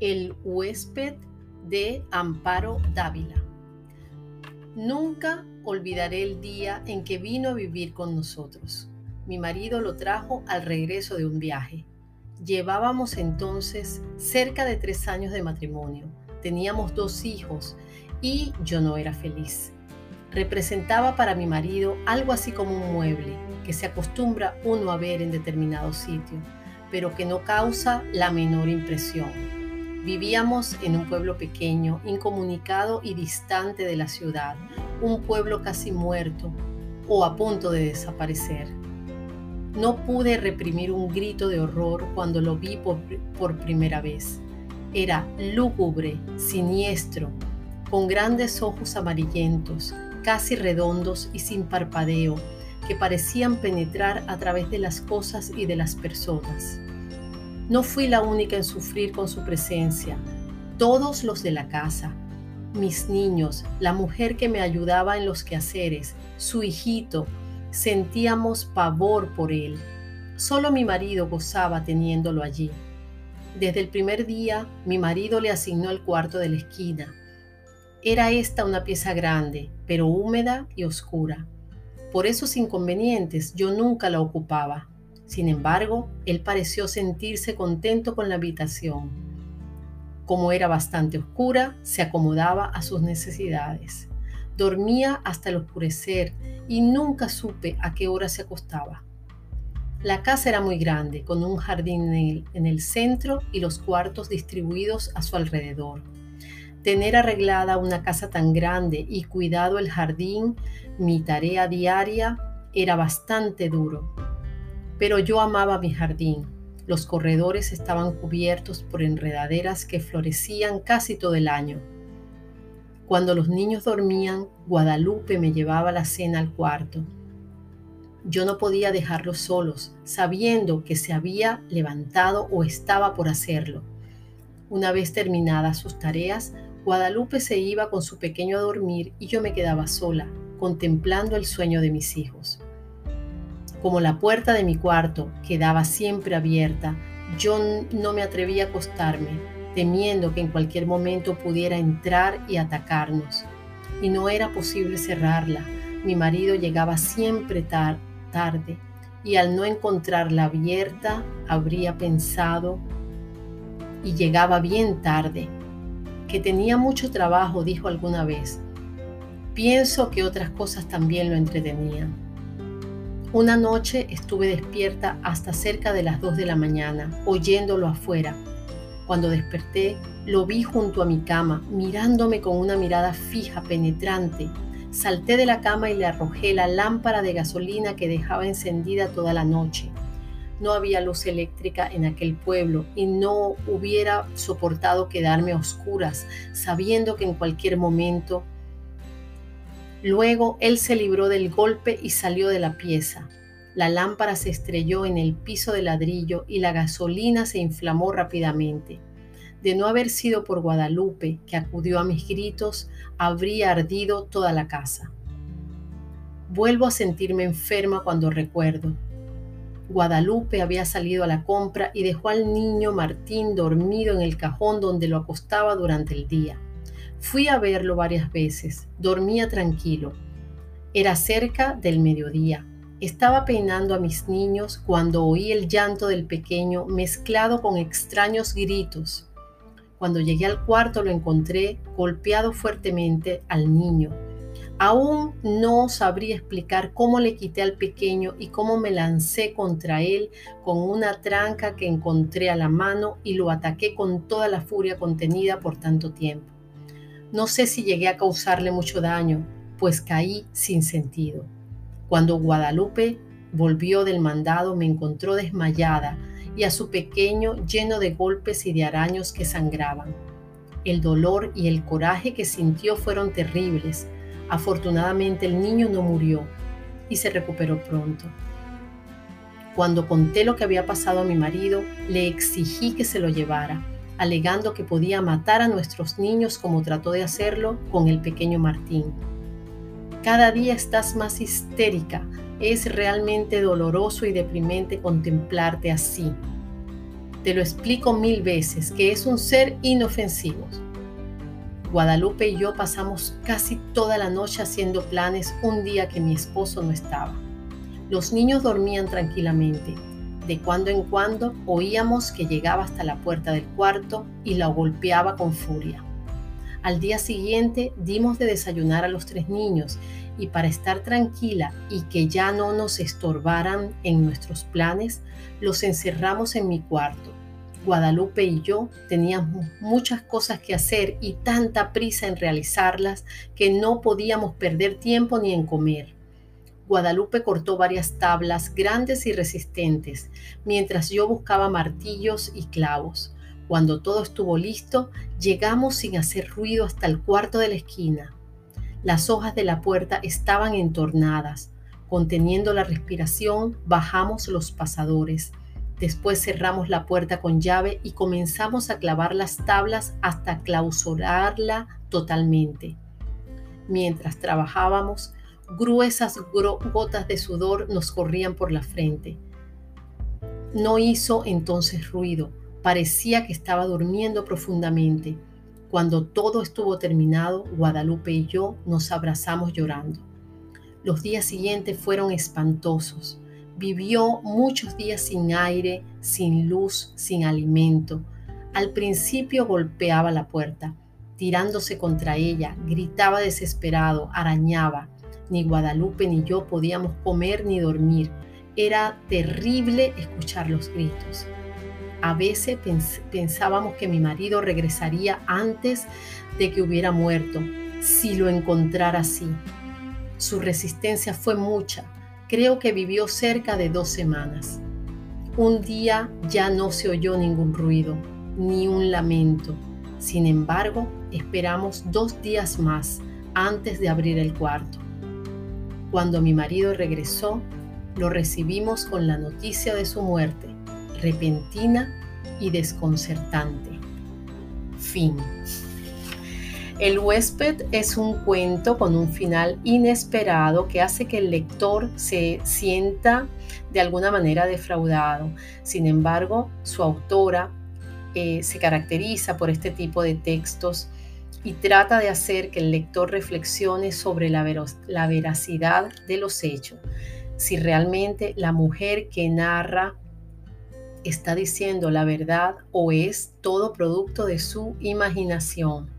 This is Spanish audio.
El huésped de Amparo Dávila. Nunca olvidaré el día en que vino a vivir con nosotros. Mi marido lo trajo al regreso de un viaje. Llevábamos entonces cerca de tres años de matrimonio. Teníamos dos hijos y yo no era feliz. Representaba para mi marido algo así como un mueble que se acostumbra uno a ver en determinado sitio, pero que no causa la menor impresión. Vivíamos en un pueblo pequeño, incomunicado y distante de la ciudad, un pueblo casi muerto o a punto de desaparecer. No pude reprimir un grito de horror cuando lo vi por, por primera vez. Era lúgubre, siniestro, con grandes ojos amarillentos, casi redondos y sin parpadeo, que parecían penetrar a través de las cosas y de las personas. No fui la única en sufrir con su presencia. Todos los de la casa, mis niños, la mujer que me ayudaba en los quehaceres, su hijito, sentíamos pavor por él. Solo mi marido gozaba teniéndolo allí. Desde el primer día, mi marido le asignó el cuarto de la esquina. Era esta una pieza grande, pero húmeda y oscura. Por esos inconvenientes yo nunca la ocupaba. Sin embargo, él pareció sentirse contento con la habitación. Como era bastante oscura, se acomodaba a sus necesidades. Dormía hasta el oscurecer y nunca supe a qué hora se acostaba. La casa era muy grande, con un jardín en el, en el, centro y los cuartos distribuidos a su alrededor. Tener arreglada una casa tan grande y cuidado el jardín, mi tarea diaria, era bastante duro. Pero yo amaba mi jardín. Los corredores estaban cubiertos por enredaderas que florecían casi todo el año. Cuando los niños dormían, Guadalupe me llevaba la cena al cuarto. Yo no podía dejarlos solos, sabiendo que se había levantado o estaba por hacerlo. Una vez terminadas sus tareas, Guadalupe se iba con su pequeño a dormir y yo me quedaba sola, contemplando el sueño de mis hijos. Como la puerta de mi cuarto quedaba siempre abierta, yo no me atrevía a acostarme, temiendo que en cualquier momento pudiera entrar y atacarnos. Y no era posible cerrarla. Mi marido llegaba siempre tarde y al no encontrarla abierta habría pensado y llegaba bien tarde, que tenía mucho trabajo, dijo alguna vez. Pienso que otras cosas también lo entretenían. Una noche estuve despierta hasta cerca de las 2 de la mañana, oyéndolo afuera. Cuando desperté, lo vi junto a mi cama, mirándome con una mirada fija, penetrante. Salté de la cama y le arrojé la lámpara de gasolina que dejaba encendida toda la noche. No había luz eléctrica en aquel pueblo y no hubiera soportado quedarme a oscuras, sabiendo que en cualquier momento Luego él se libró del golpe y salió de la pieza. La lámpara se estrelló en el piso de ladrillo y la gasolina se inflamó rápidamente. De no haber sido por Guadalupe, que acudió a mis gritos, habría ardido toda la casa. Vuelvo a sentirme enferma cuando recuerdo. Guadalupe había salido a la compra y dejó al niño Martín dormido en el cajón donde lo acostaba durante el día. Fui a verlo varias veces. Dormía tranquilo. Era cerca del mediodía. Estaba peinando a mis niños cuando oí el llanto del pequeño mezclado con extraños gritos. Cuando llegué al cuarto lo encontré golpeado fuertemente al niño. Aún no sabría explicar cómo le quité al pequeño y cómo me lancé contra él con una tranca que encontré a la mano y lo ataqué con toda la furia contenida por tanto tiempo. No sé si llegué a causarle mucho daño, pues caí sin sentido. Cuando Guadalupe volvió del mandado me encontró desmayada y a su pequeño lleno de golpes y de araños que sangraban. El dolor y el coraje que sintió fueron terribles. Afortunadamente el niño no murió y se recuperó pronto. Cuando conté lo que había pasado a mi marido, le exigí que se lo llevara alegando que podía matar a nuestros niños como trató de hacerlo con el pequeño Martín. Cada día estás más histérica. Es realmente doloroso y deprimente contemplarte así. Te lo explico mil veces, que es un ser inofensivo. Guadalupe y yo pasamos casi toda la noche haciendo planes un día que mi esposo no estaba. Los niños dormían tranquilamente. De cuando en cuando oíamos que llegaba hasta la puerta del cuarto y la golpeaba con furia. Al día siguiente dimos de desayunar a los tres niños y para estar tranquila y que ya no nos estorbaran en nuestros planes, los encerramos en mi cuarto. Guadalupe y yo teníamos muchas cosas que hacer y tanta prisa en realizarlas que no podíamos perder tiempo ni en comer. Guadalupe cortó varias tablas grandes y resistentes, mientras yo buscaba martillos y clavos. Cuando todo estuvo listo, llegamos sin hacer ruido hasta el cuarto de la esquina. Las hojas de la puerta estaban entornadas. Conteniendo la respiración, bajamos los pasadores. Después cerramos la puerta con llave y comenzamos a clavar las tablas hasta clausurarla totalmente. Mientras trabajábamos, gruesas gotas de sudor nos corrían por la frente. No hizo entonces ruido, Parecía que estaba durmiendo profundamente. Cuando todo estuvo terminado, Guadalupe y yo nos abrazamos llorando. Los días siguientes fueron espantosos. Vivió muchos días sin aire, sin luz, sin alimento. Al principio golpeaba la puerta, tirándose contra ella, gritaba desesperado, arañaba. Ni Guadalupe ni yo podíamos comer ni dormir. Era terrible escuchar los gritos. A veces pensábamos que mi marido regresaría antes de que hubiera muerto, si lo encontrara así. Su resistencia fue mucha. Creo que vivió cerca de dos semanas. Un día ya no se oyó ningún ruido, ni un lamento. Sin embargo, esperamos dos días más antes de abrir el cuarto. Cuando mi marido regresó, lo recibimos con la noticia de su muerte repentina y desconcertante. Fin. El huésped es un cuento con un final inesperado que hace que el lector se sienta de alguna manera defraudado. Sin embargo, su autora eh, se caracteriza por este tipo de textos y trata de hacer que el lector reflexione sobre la, veracidad de los hechos. Si realmente la mujer que narra está diciendo la verdad o es todo producto de su imaginación.